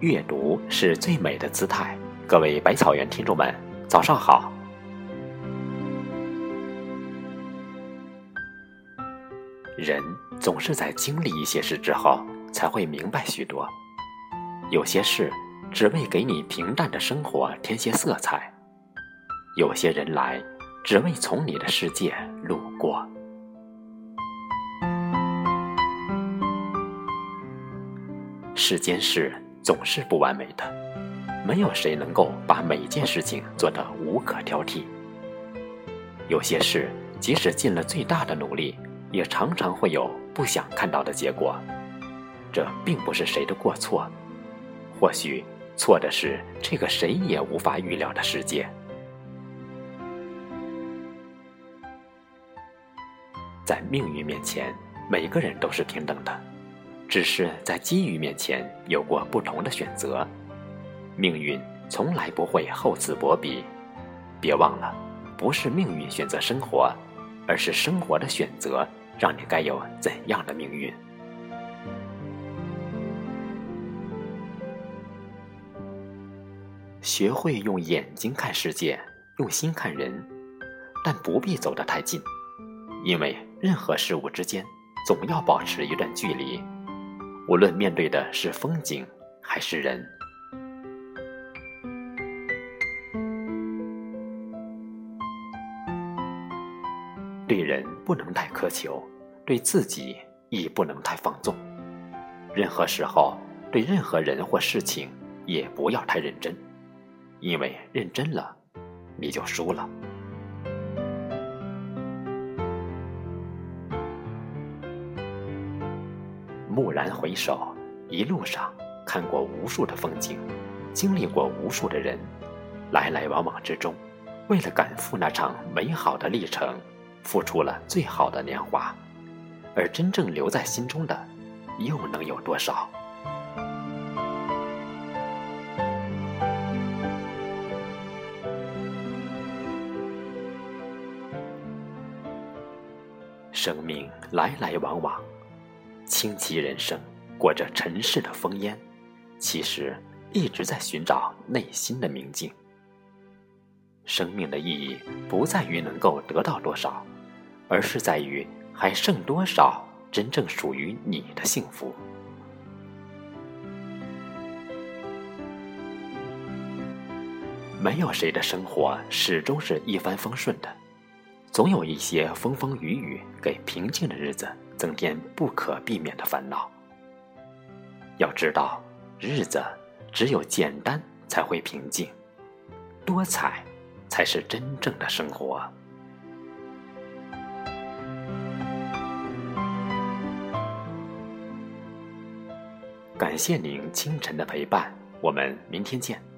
阅读是最美的姿态。各位百草园听众们，早上好。人总是在经历一些事之后，才会明白许多。有些事只为给你平淡的生活添些色彩，有些人来只为从你的世界路过。世间事总是不完美的，没有谁能够把每件事情做得无可挑剔。有些事即使尽了最大的努力，也常常会有不想看到的结果。这并不是谁的过错，或许错的是这个谁也无法预料的世界。在命运面前，每个人都是平等的。只是在机遇面前有过不同的选择，命运从来不会厚此薄彼。别忘了，不是命运选择生活，而是生活的选择让你该有怎样的命运。学会用眼睛看世界，用心看人，但不必走得太近，因为任何事物之间总要保持一段距离。无论面对的是风景还是人，对人不能太苛求，对自己亦不能太放纵。任何时候，对任何人或事情也不要太认真，因为认真了，你就输了。蓦然回首，一路上看过无数的风景，经历过无数的人，来来往往之中，为了赶赴那场美好的历程，付出了最好的年华，而真正留在心中的，又能有多少？生命来来往往。清奇人生，过着尘世的烽烟，其实一直在寻找内心的明镜。生命的意义不在于能够得到多少，而是在于还剩多少真正属于你的幸福。没有谁的生活始终是一帆风顺的，总有一些风风雨雨，给平静的日子。增添不可避免的烦恼。要知道，日子只有简单才会平静，多彩才是真正的生活。感谢您清晨的陪伴，我们明天见。